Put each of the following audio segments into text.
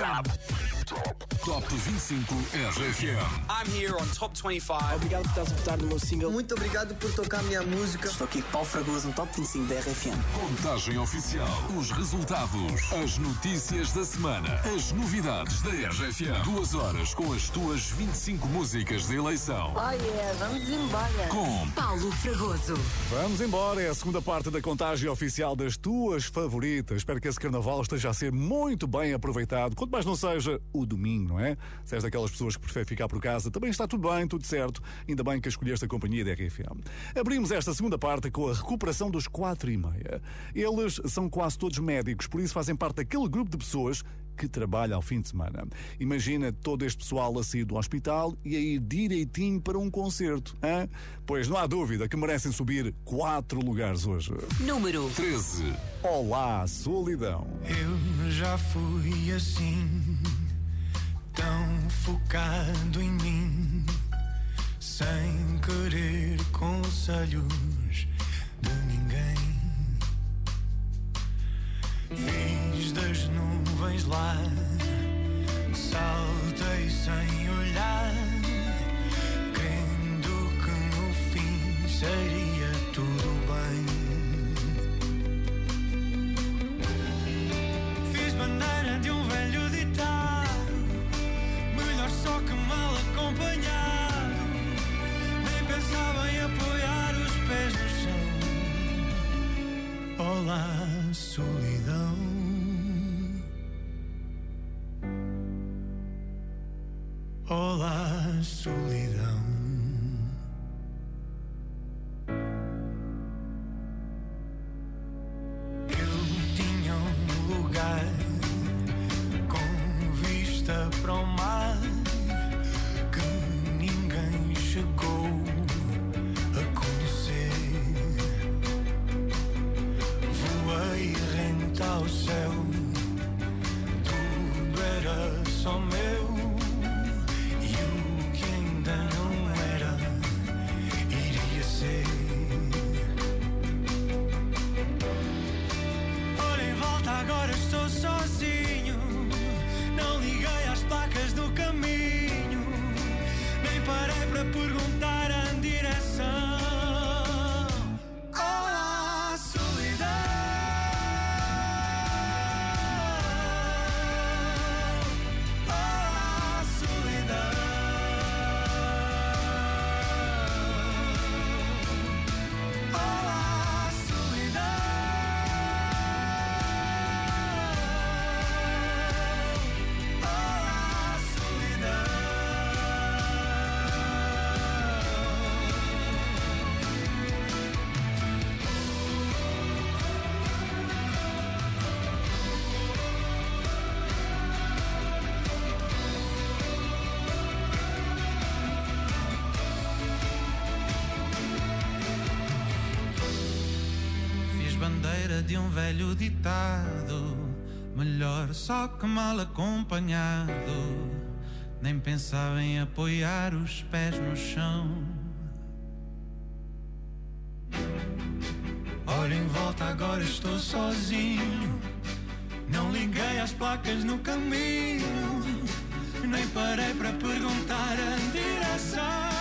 Atlântida. Top 25 RFM. I'm here on Top 25. Obrigado por estás a votar no meu single. Muito obrigado por tocar minha música. Estou aqui com Paulo Fragoso no Top 25 da RFM. Contagem oficial. Os resultados. As notícias da semana. As novidades da RFM. Duas horas com as tuas 25 músicas de eleição. Oh yeah, vamos embora. Com Paulo Fragoso. Vamos embora, é a segunda parte da contagem oficial das tuas favoritas. Espero que esse carnaval esteja a ser muito bem aproveitado, quanto mais não seja o domingo, não é? Se és daquelas pessoas que prefere ficar por casa, também está tudo bem, tudo certo. Ainda bem que escolheste a companhia da RFM. Abrimos esta segunda parte com a recuperação dos quatro e meia. Eles são quase todos médicos, por isso fazem parte daquele grupo de pessoas que trabalha ao fim de semana. Imagina todo este pessoal a sair do hospital e a ir direitinho para um concerto. Hein? Pois não há dúvida que merecem subir quatro lugares hoje. Número 13. Olá, solidão. Eu já fui assim, tão focado em mim, sem querer conselhos de ninguém. Fiz das nuvens lá, saltei sem olhar, crendo que no fim seria tudo bem. Fiz bandeira de um velho ditado, só que mal acompanhado. Nem pensava em apoiar os pés no chão. Olá, solidão. Bandeira de um velho ditado, melhor só que mal acompanhado. Nem pensava em apoiar os pés no chão. Olha em volta, agora estou sozinho. Não liguei às placas no caminho, nem parei para perguntar a direção.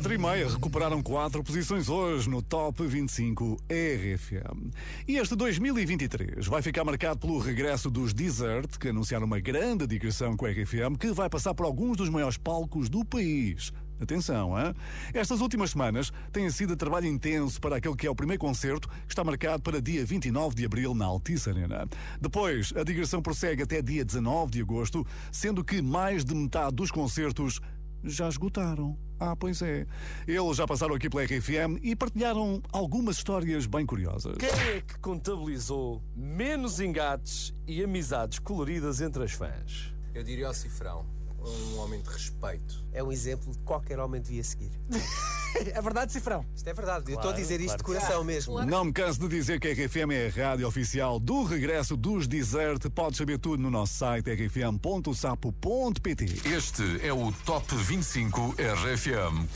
4 e meia recuperaram quatro posições hoje no Top 25 RFM. E este 2023 vai ficar marcado pelo regresso dos Desert, que anunciaram uma grande digressão com a RFM, que vai passar por alguns dos maiores palcos do país. Atenção, hein? Estas últimas semanas têm sido trabalho intenso para aquele que é o primeiro concerto, que está marcado para dia 29 de abril na Altice Arena. Depois, a digressão prossegue até dia 19 de agosto, sendo que mais de metade dos concertos já esgotaram. Ah, pois é. Eles já passaram aqui pela RFM e partilharam algumas histórias bem curiosas. Quem é que contabilizou menos engates e amizades coloridas entre as fãs? Eu diria ao Cifrão, um homem de respeito. É um exemplo que qualquer homem devia seguir. é verdade, Cifrão? Isto é verdade, eu estou a dizer isto de coração mesmo. Não me canso de dizer que a RFM é a rádio oficial do regresso dos Desert. Podes saber tudo no nosso site rfm.sapo.pt. Este é o Top 25 RFM.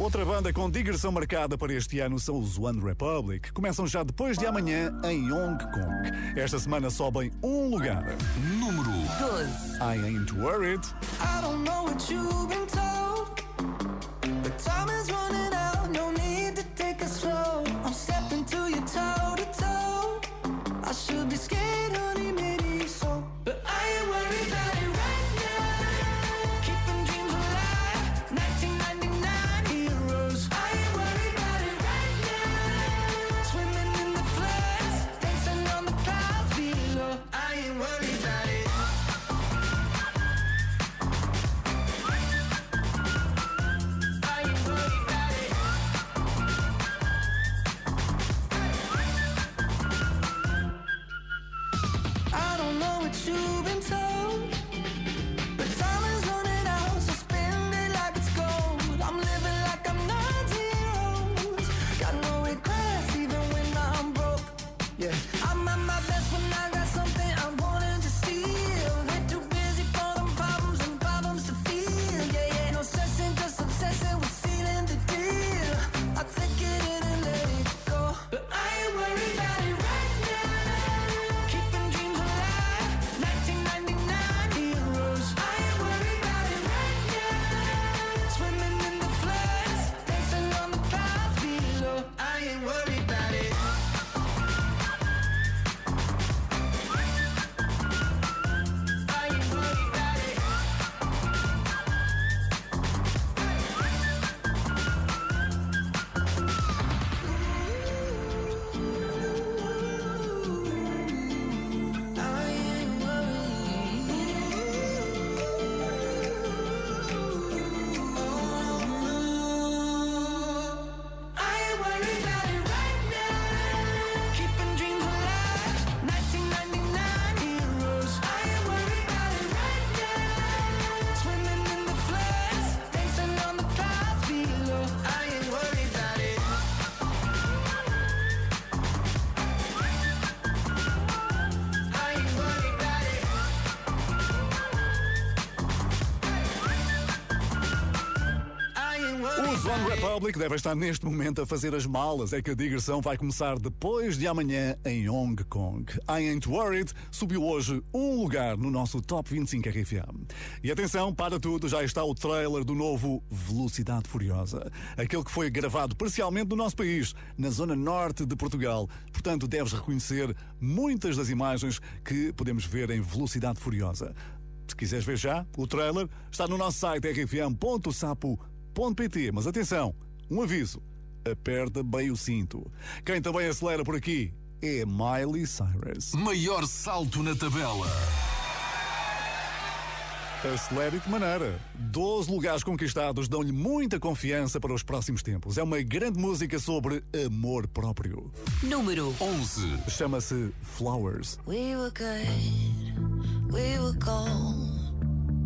Outra banda com digressão marcada para este ano são os One Republic. Começam já depois de amanhã em Hong Kong. Esta semana sobem um lugar. Número 12. I ain't worried. I don't know what you've been told, but time is running Republic devem estar neste momento a fazer as malas. É que a digressão vai começar depois de amanhã em Hong Kong. I Ain't Worried subiu hoje um lugar no nosso Top 25 RFM. E atenção, para tudo, já está o trailer do novo Velocidade Furiosa. Aquele que foi gravado parcialmente no nosso país, na zona norte de Portugal. Portanto, deves reconhecer muitas das imagens que podemos ver em Velocidade Furiosa. Se quiseres ver já, o trailer está no nosso site rfm.sapo.pt. Mas atenção, um aviso: aperta bem o cinto. Quem também acelera por aqui é Miley Cyrus. Maior salto na tabela. Acelere de que maneira. 12 lugares conquistados dão-lhe muita confiança para os próximos tempos. É uma grande música sobre amor próprio. Número 11. Chama-se Flowers. We were good, we were gold.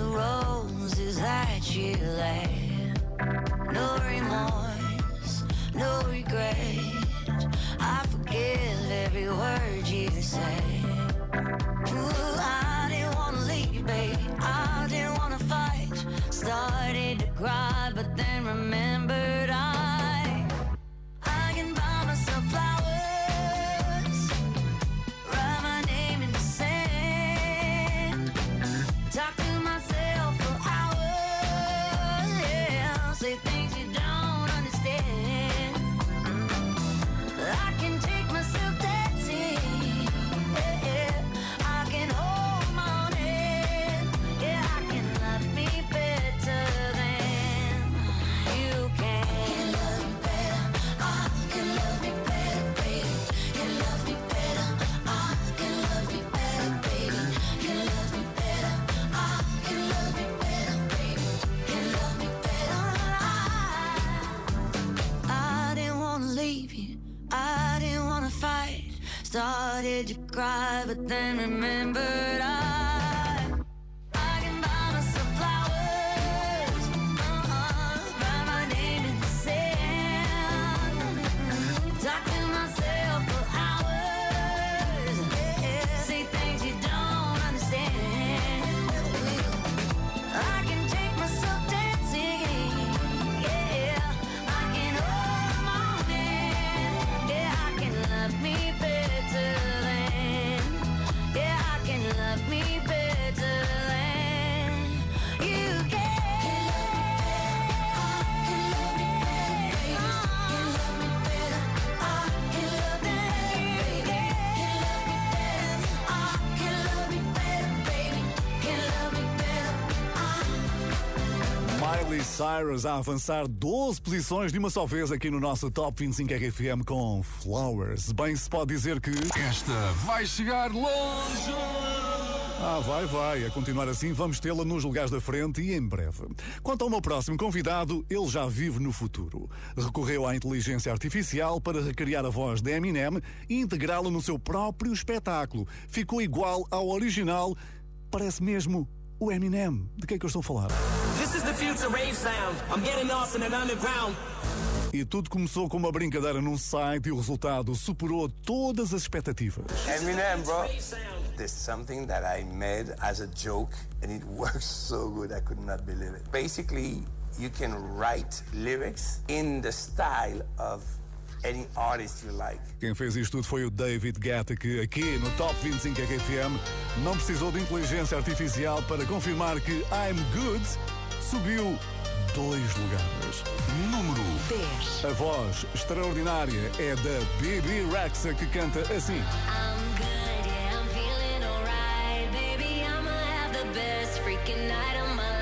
the roses that you lay. No remorse, no regret. I forgive every word you say. Cyrus a avançar 12 posições de uma só vez aqui no nosso Top 25 RFM com Flowers. Bem se pode dizer que. Esta vai chegar longe! Ah, vai, vai. A continuar assim, vamos tê-la nos lugares da frente e em breve. Quanto ao meu próximo convidado, ele já vive no futuro. Recorreu à inteligência artificial para recriar a voz de Eminem e integrá-la no seu próprio espetáculo. Ficou igual ao original. Parece mesmo o Eminem. De que é que eu estou a falar? This is the future rave sound. I'm getting lost in an underground. E tudo começou com uma brincadeira num site e o resultado superou todas as expectativas. Eminem, bro. There's something that I made as a joke, and it works so good. I could not believe it. Basically, you can write lyrics in the style of any artist you like. Quem fez isto tudo foi o David Guetta, que aqui no Top 25 RFM não precisou de inteligência artificial para confirmar que I'm Good subiu dois lugares. Número 10. A voz extraordinária é da Bibi Rexa, que canta assim. I'm good, yeah, I'm feeling alright. Baby, I'ma have the best freaking night of my life.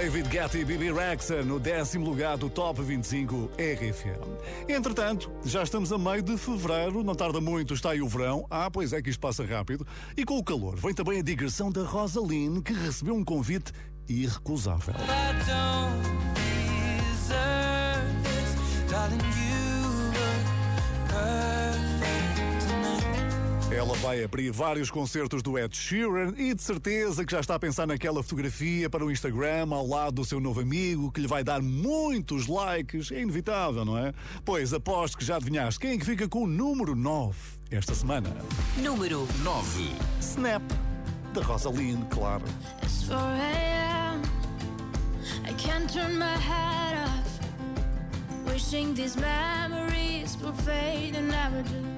David Guetta e Bibi Rexa no décimo lugar do Top 25 RFM. Entretanto, já estamos a meio de fevereiro, não tarda muito, está aí o verão. Ah, pois é que isto passa rápido. E com o calor vem também a digressão da Rosaline, que recebeu um convite irrecusável. Ela vai abrir vários concertos do Ed Sheeran e de certeza que já está a pensar naquela fotografia para o Instagram ao lado do seu novo amigo que lhe vai dar muitos likes. É inevitável, não é? Pois aposto que já adivinhaste quem é que fica com o número 9 esta semana. Número 9. Snap, da Rosaline, claro. It's 4 a.m. I can't turn my head off. Wishing these memories will fade and never do.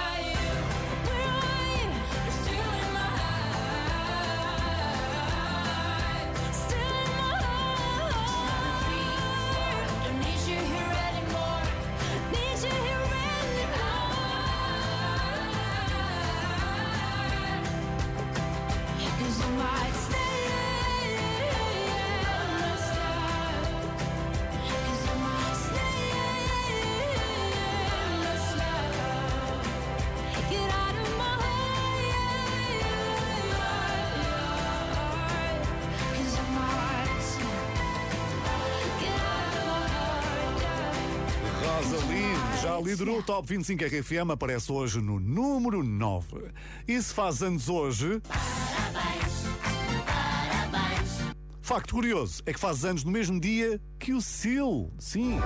liderou o Top 25 RFM, aparece hoje no número 9. E se faz anos hoje. Facto curioso é que faz anos no mesmo dia que o Sil. Sim.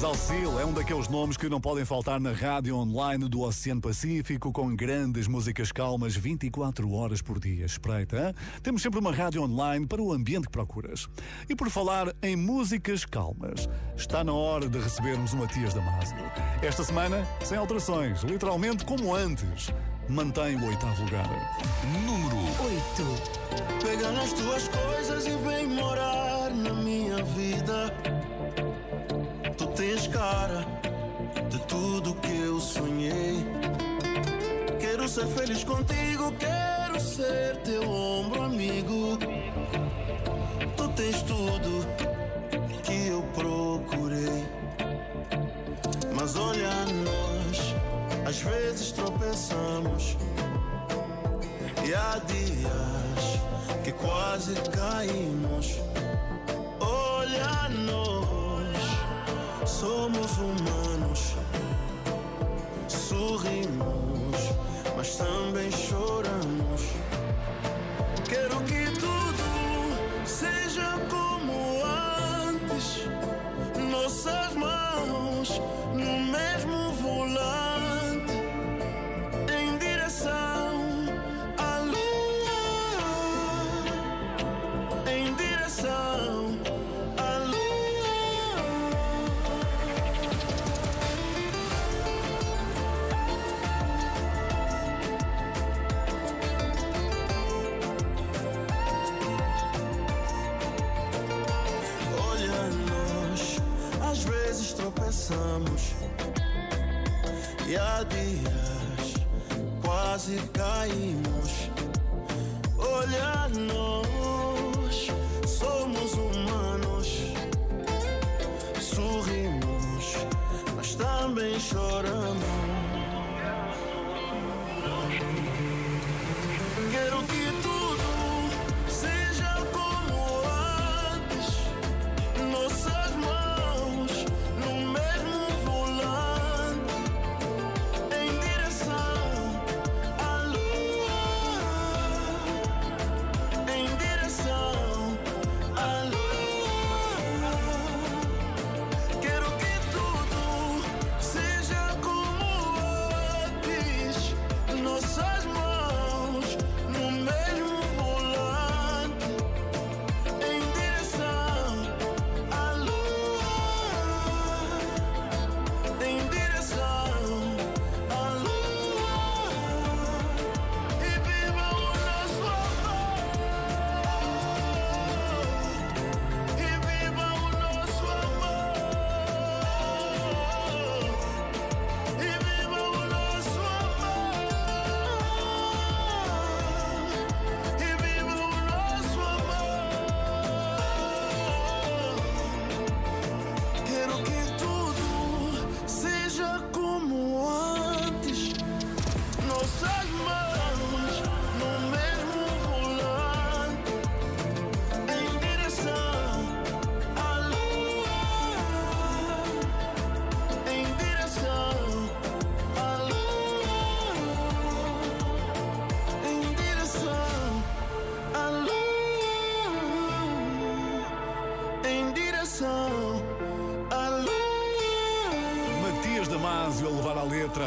Parabéns ao Sil, é um daqueles nomes que não podem faltar na rádio online do Oceano Pacífico, com grandes músicas calmas 24 horas por dia. Espreita, hein? temos sempre uma rádio online para o ambiente que procuras. E por falar em músicas calmas, está na hora de recebermos o Matias Damasio. Esta semana, sem alterações, literalmente como antes. Mantém o oitavo lugar. Número 8. Pega nas tuas coisas e vem morar na minha vida tens cara de tudo que eu sonhei. Quero ser feliz contigo, quero ser teu ombro amigo. Tu tens tudo que eu procurei. Mas olha nós, às vezes tropeçamos. E há dias que quase caímos. Somos humanos. Sorrimos, mas também choramos. Quero que tudo seja como antes. Nossas mãos no e há dias quase caímos.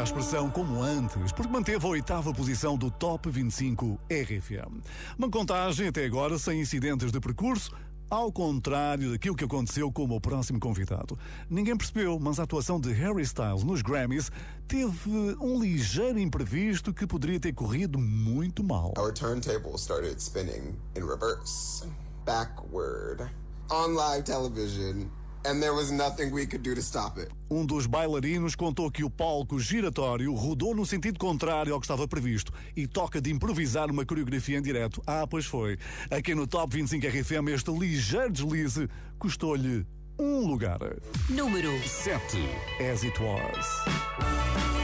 A expressão como antes, porque manteve a oitava posição do Top 25 RFM. Uma contagem até agora sem incidentes de percurso, ao contrário daquilo que aconteceu com o próximo convidado. Ninguém percebeu, mas a atuação de Harry Styles nos Grammys teve um ligeiro imprevisto que poderia ter corrido muito mal. Our turntable started spinning in reverse, backward, on live television, and there was nothing we could do to stop it. Um dos bailarinos contou que o palco giratório rodou no sentido contrário ao que estava previsto e toca de improvisar uma coreografia em direto. Ah, pois foi. Aqui no Top 25 RFM, este ligeiro deslize custou-lhe um lugar. Número 7. As It Was.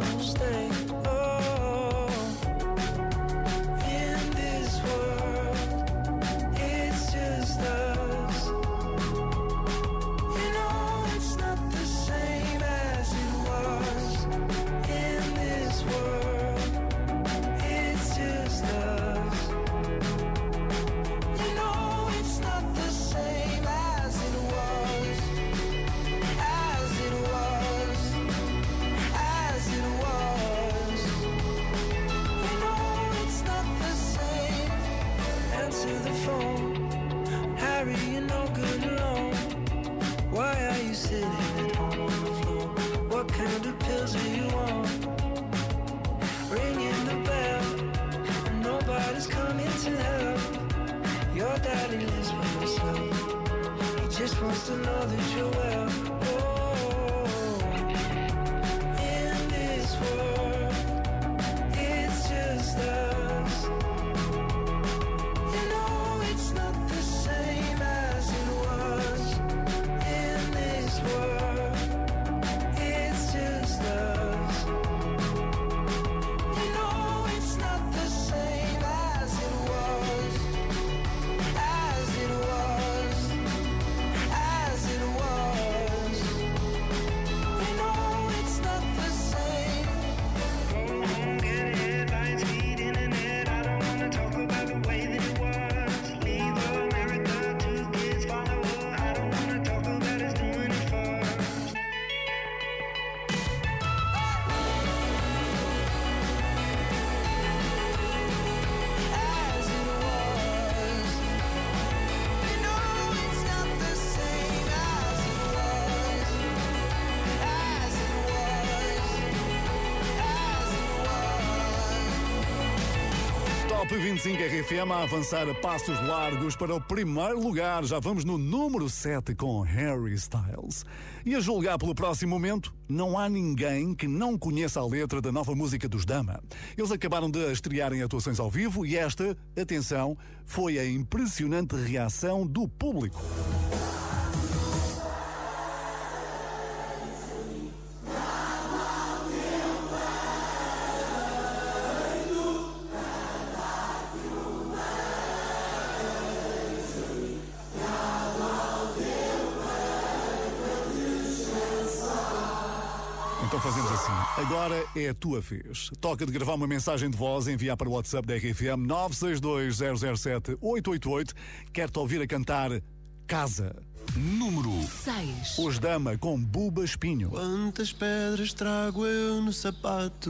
sitting at home on the floor? What kind of pills are you on? Ringing the bell, and nobody's coming to help. Your daddy lives by himself. He just wants to know that you're well. Oh, in this world, it's just us. Assim RFM a avançar a passos largos para o primeiro lugar. Já vamos no número 7 com Harry Styles. E a julgar pelo próximo momento, não há ninguém que não conheça a letra da nova música dos Dama. Eles acabaram de estrear em atuações ao vivo e esta, atenção, foi a impressionante reação do público. Fazemos assim. Agora é a tua vez. Toca de gravar uma mensagem de voz e enviar para o WhatsApp da RFM 962-007-888. Quero-te ouvir a cantar Casa. Número 6. Os Dama com Buba Espinho. Quantas pedras trago eu no sapato?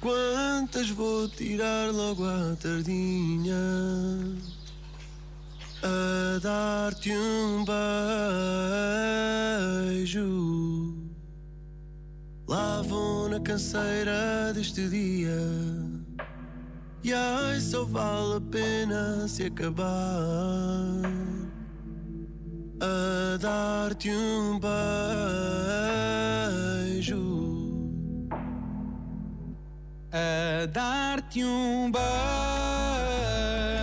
Quantas vou tirar logo à tardinha? A dar-te um beijo. Lá vou na canseira deste dia. E ai, só vale a pena se acabar a dar-te um beijo. A dar-te um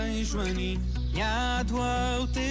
beijo aninhado ao teu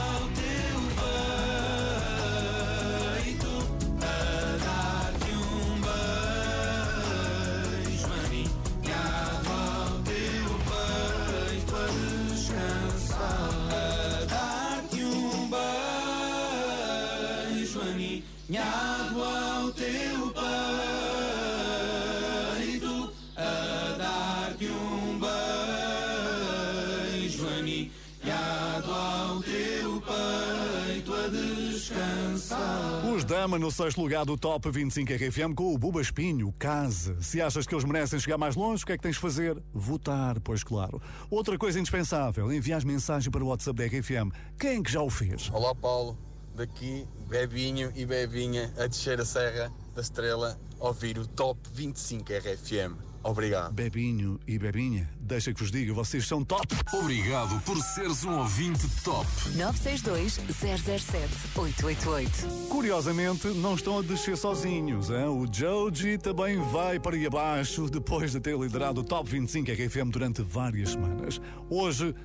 Dama no sexto lugar do Top 25 RFM com o Buba Espinho, Casa. Se achas que eles merecem chegar mais longe, o que é que tens de fazer? Votar, pois claro. Outra coisa indispensável, enviar mensagem para o WhatsApp da RFM. Quem que já o fez? Olá Paulo, daqui Bebinho e Bebinha a descer a Serra da Estrela ouvir o Top 25 RFM. Obrigado. Bebinho e Bebinha, deixa que vos diga, vocês são top. Obrigado por seres um ouvinte top. 962 007 888. Curiosamente, não estão a descer sozinhos. Hein? O Joji também vai para aí abaixo depois de ter liderado o Top 25 RFM durante várias semanas. Hoje,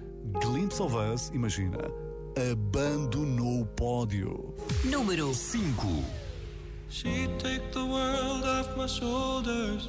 Glimpse of Us, imagina, abandonou o pódio. Número 5. She'd take the world off my shoulders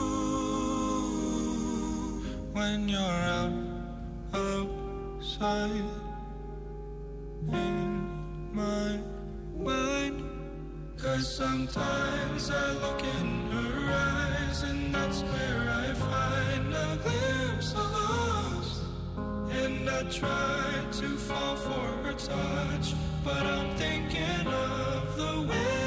when you're out outside in my mind? Cause sometimes I look in her eyes, and that's where I find a glimpse of us. And I try to fall for her touch, but I'm thinking of the way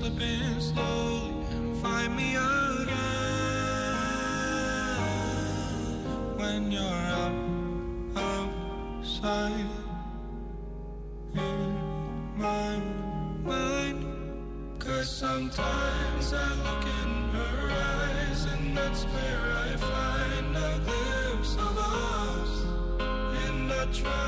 slipping slowly and find me again when you're out outside in my mind. Cause sometimes I look in her eyes, and that's where I find a glimpse of us. And I try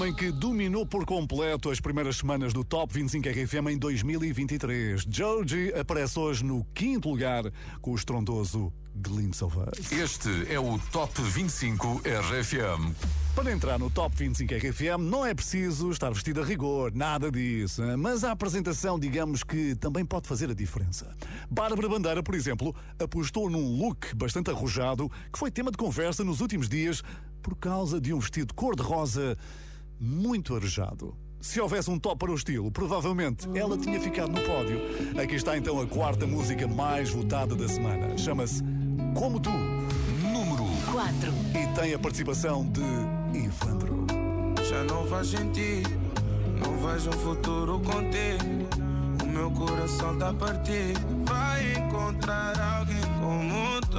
homem que dominou por completo as primeiras semanas do Top 25 RFM em 2023. Joji aparece hoje no quinto lugar com o estrondoso Glimpse of Us. Este é o Top 25 RFM. Para entrar no Top 25 RFM não é preciso estar vestido a rigor, nada disso. Mas a apresentação, digamos que também pode fazer a diferença. Bárbara Bandeira, por exemplo, apostou num look bastante arrojado que foi tema de conversa nos últimos dias por causa de um vestido cor-de-rosa muito arejado. Se houvesse um top para o estilo, provavelmente ela tinha ficado no pódio. Aqui está então a quarta música mais votada da semana. Chama-se Como Tu. Número 4. 4. E tem a participação de Ivandro. Já não faz sentido, não vejo um futuro contigo. O meu coração tá partido. Vai encontrar alguém como tu,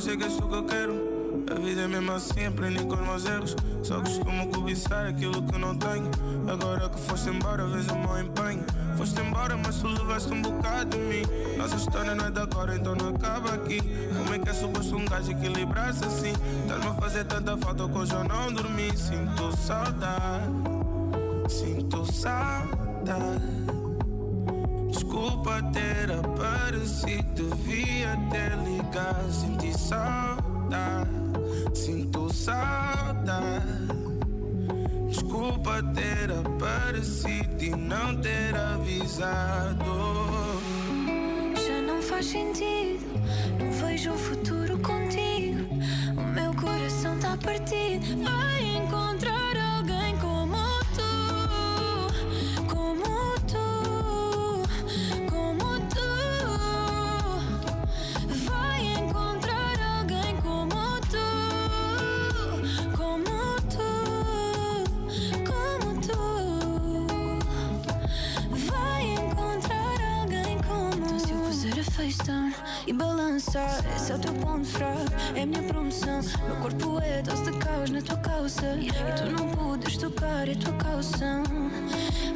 mas sei que tu que eu quero. A vida é mesmo assim, aprendi com os meus erros. Só costumo cobiçar aquilo que não tenho. Agora que foste embora, vejo o meu empenho. Foste embora, mas tu levaste um bocado de mim. Nossa história não é de agora, então não acaba aqui. Como é que é suposto um gajo equilibrar-se assim? Estás-me a fazer tanta falta que hoje eu não dormi. Sinto saudade, sinto saudade. Desculpa ter aparecido, devia ter ligado. Senti saudade, sinto saudade. Desculpa ter aparecido e não ter avisado. Já não faz sentido, e balançar, esse é o teu ponto fraco, é a minha promoção. Meu corpo é dose de caos na tua calça. E tu não podes tocar, é tua calção.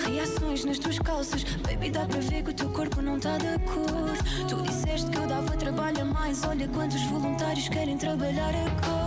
Reações nas tuas calças, baby, dá para ver que o teu corpo não tá de acordo. Tu disseste que eu dava trabalho a mais, olha quantos voluntários querem trabalhar agora.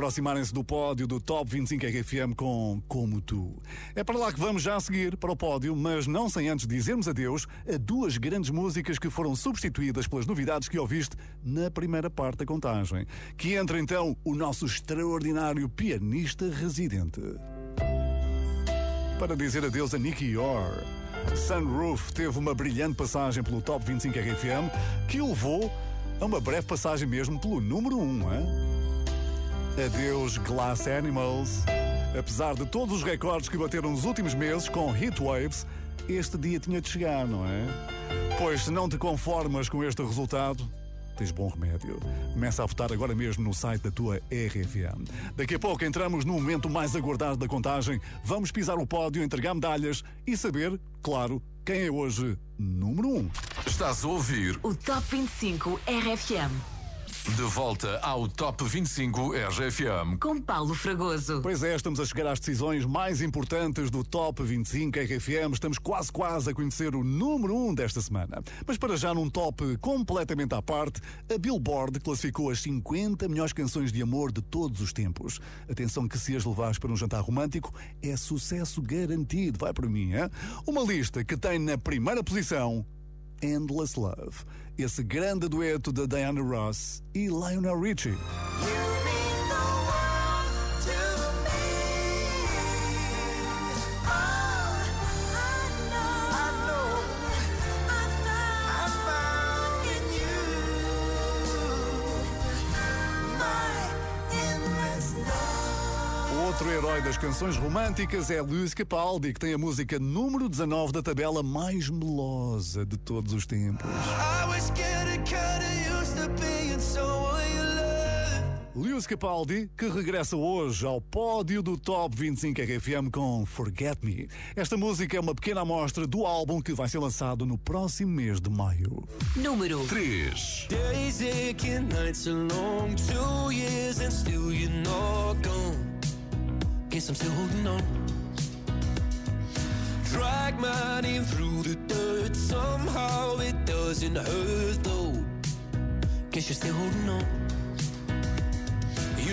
Aproximarem-se do pódio do Top 25 RFM com Como Tu. É para lá que vamos já a seguir, para o pódio, mas não sem antes dizermos adeus a duas grandes músicas que foram substituídas pelas novidades que ouviste na primeira parte da contagem. Que entra então o nosso extraordinário pianista residente. Para dizer adeus a Nicky Yor. Sunroof teve uma brilhante passagem pelo Top 25 RFM que o levou a uma breve passagem mesmo pelo número 1. Hein? Adeus Glass Animals. Apesar de todos os recordes que bateram nos últimos meses com Heat Waves, este dia tinha de chegar, não é? Pois se não te conformas com este resultado, tens bom remédio. Começa a votar agora mesmo no site da tua RFM. Daqui a pouco entramos no momento mais aguardado da contagem. Vamos pisar o pódio, entregar medalhas e saber, claro, quem é hoje número 1. Um. Estás a ouvir O Top 25 RFM. De volta ao Top 25 RFM. Com Paulo Fragoso. Pois é, estamos a chegar às decisões mais importantes do Top 25 RFM. Estamos quase, quase a conhecer o número 1 desta semana. Mas para já num top completamente à parte, a Billboard classificou as 50 melhores canções de amor de todos os tempos. Atenção que se as levares para um jantar romântico, é sucesso garantido. Vai para mim, hein? Uma lista que tem na primeira posição Endless Love esse grande dueto de Diana Ross e Lionel Richie. Outro herói das canções românticas é Luiz Capaldi, que tem a música número 19 da tabela mais melosa de todos os tempos. Lewis Capaldi, que regressa hoje ao pódio do Top 25 RFM com Forget Me. Esta música é uma pequena amostra do álbum que vai ser lançado no próximo mês de maio. Número 3. Days aching, nights are long, two years and still you're not gone. Guess I'm still holding on. Drag my name through the dirt, somehow it doesn't hurt though. Guess you're still holding on.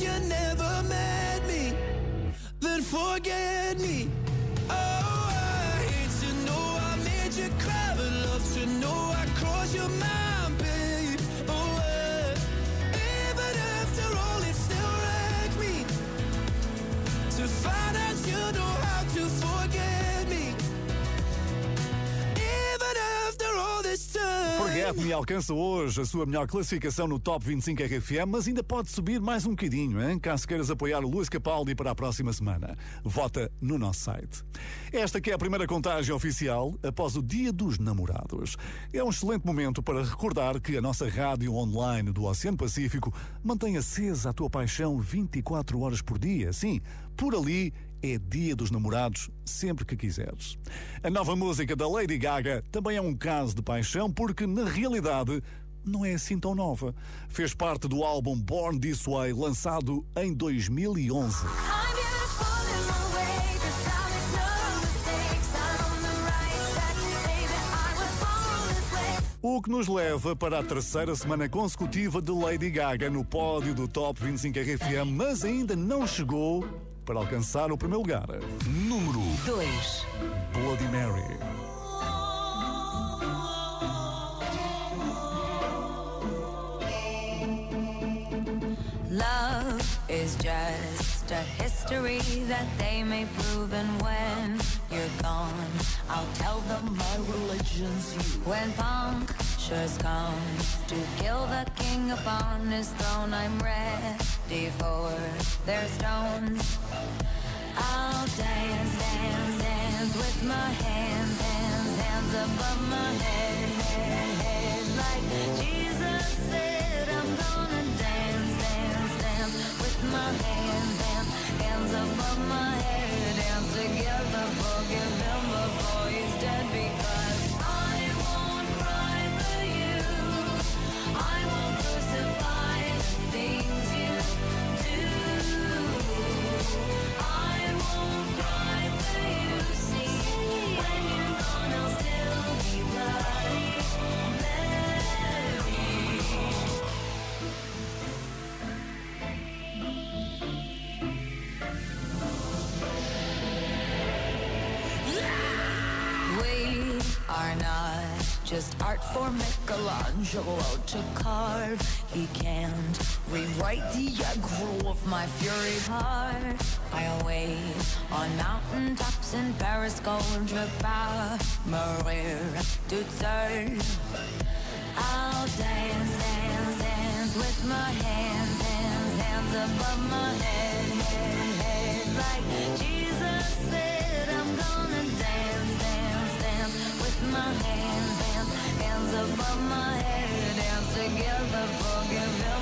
You never met me. Then forget me. Oh, I hate to know I made you cry, but love to know I crossed your mind, Me alcança hoje a sua melhor classificação no Top 25 RFM, mas ainda pode subir mais um bocadinho, hein? caso queiras apoiar o Luís Capaldi para a próxima semana. Vota no nosso site. Esta que é a primeira contagem oficial após o Dia dos Namorados. É um excelente momento para recordar que a nossa rádio online do Oceano Pacífico mantém acesa a tua paixão 24 horas por dia. Sim, por ali é Dia dos Namorados, sempre que quiseres. A nova música da Lady Gaga também é um caso de paixão, porque na realidade não é assim tão nova. Fez parte do álbum Born This Way, lançado em 2011. O que nos leva para a terceira semana consecutiva de Lady Gaga no pódio do Top 25 RFM, mas ainda não chegou para alcançar o primeiro lugar. Número 2. Bloody Mary. Love is just a history that they may prove, and when you're gone, I'll tell them my religion's you. When vultures come to kill the king upon his throne. I'm ready for their stones. Dance, dance, dance with my hands, hands, hands above my head, head, head. Like Jesus said, I'm gonna dance, dance, dance with my hands, just art for Michelangelo to carve. He can't rewrite the aggro of my fury heart. I wait on mountain tops in Paris, contre pas mourir toute seule. I'll dance, dance, dance with my hands, hands, hands above my head, head, head. Like Jesus said, I'm gonna dance, dance, dance with my hands above my head. Dance together, forgive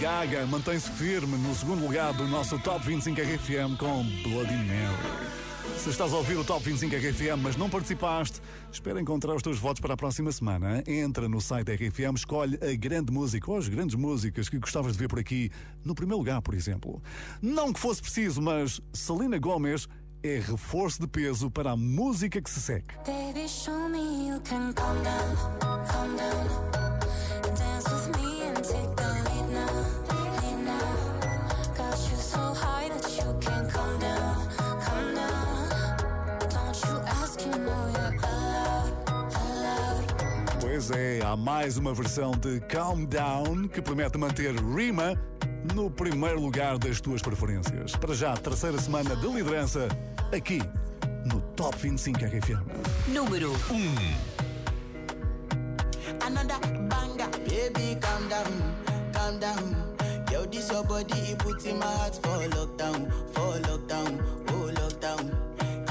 Gaga mantém-se firme no segundo lugar do nosso Top 25 RFM com Bloody Mary. Se estás a ouvir o Top 25 RFM, mas não participaste, espera encontrar os teus votos para a próxima semana. Entra no site RFM, escolhe a grande música ou as grandes músicas que gostavas de ver por aqui, no primeiro lugar, por exemplo. Não que fosse preciso, mas Selena Gomez é reforço de peso para a música que se segue. Baby, Pois é, há mais uma versão de Calm Down que promete manter Rima no primeiro lugar das tuas preferências. Para já, terceira semana de liderança aqui no Top 25 RFM. Número 1. Another banger, baby, calm down, calm down. Yo, this your body, it puts in my heart for lockdown, for lockdown, oh lockdown.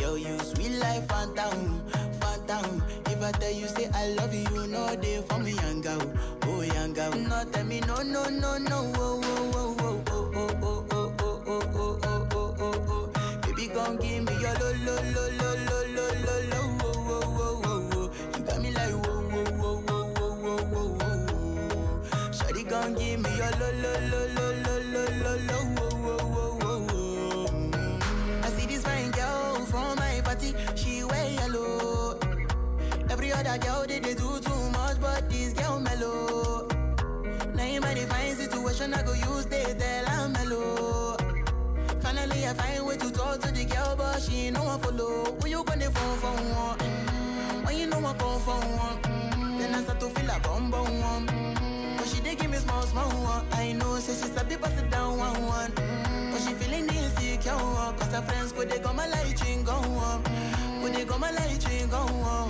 Yo, you sweet life, phantom, phantom. If I tell you say I love you, know they for me, young girl, oh young girl. No, tell me no, no, no, no, oh, oh, oh, oh, oh, oh, oh, oh, oh, oh, oh, oh, oh, oh, oh. Baby, gon' give me your lo, lo, lo, lo, lo, lo, lo, lo, oh, oh, oh, oh, oh. You got me like whoa, whoa, whoa, whoa, whoa, whoa, whoa, whoa. Shawty gon' give me your lo, lo, lo, lo, other girl they, they do too much, but this girl mellow. Now in my fine situation, I go use they tell I'm mellow. Finally, I find way to talk to the girl, but she ain't no one follow. Who you gonna phone for one? Mm, When you know I come for one, mm, then I start to feel a bum bum one. Mm, But she dey give me small small one. I know, say she sabi pass it down one one. Mm, But she feeling insecure, cause her friends go they go my light ring go on. Go they go my light ring go on.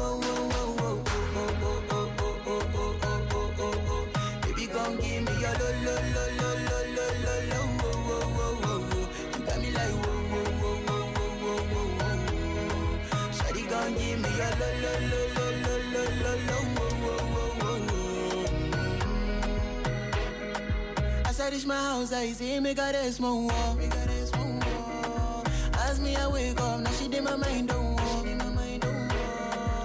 As I reach my house, I see me got a small wall. As me I wake up, now she did my mind don't walk.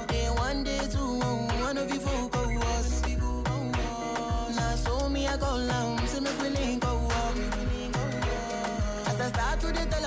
Day one, day two, one of you folk was. Now so me I go down, see me willing go walk. As I start to the tell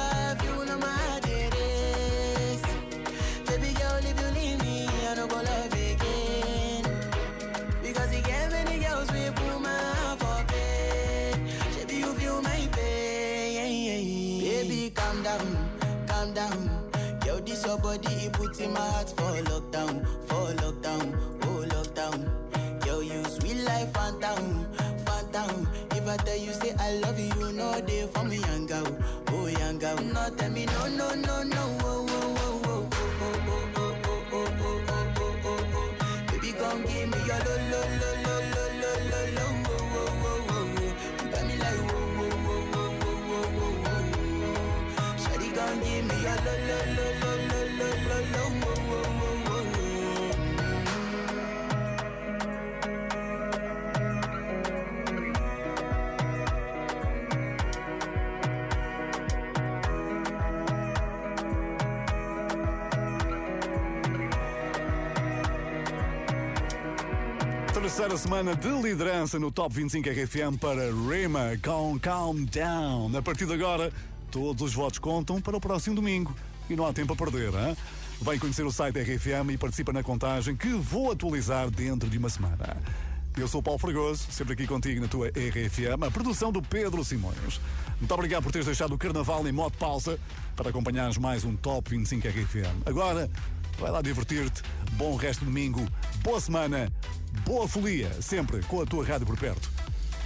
in my heart for lockdown, for lockdown, oh lockdown. Yo, you sweet life, phantom, phantom. If I tell you say I love you, you know they for me, young girl, oh young girl. No, tell me no, no, no, no, oh, oh, oh, oh, oh, oh, oh, oh, oh, oh, oh, oh, oh, oh. Baby, come give me your lo, lo, lo, lo, lo, lo, lo, lo, oh, oh, oh, oh, oh. Give me your lo, lo, lo, lo, Terceira semana de liderança no Top 25 RFM para Rema com Calm Down. A partir de agora, todos os votos contam para o próximo domingo e não há tempo a perder. Hein? Vem conhecer o site RFM e participa na contagem que vou atualizar dentro de uma semana. Eu sou o Paulo Fragoso, sempre aqui contigo na tua RFM, a produção do Pedro Simões. Muito obrigado por teres deixado o Carnaval em modo pausa para acompanhares mais um Top 25 RFM. Agora, vai lá divertir-te. Bom resto de domingo, boa semana, boa folia, sempre com a tua rádio por perto.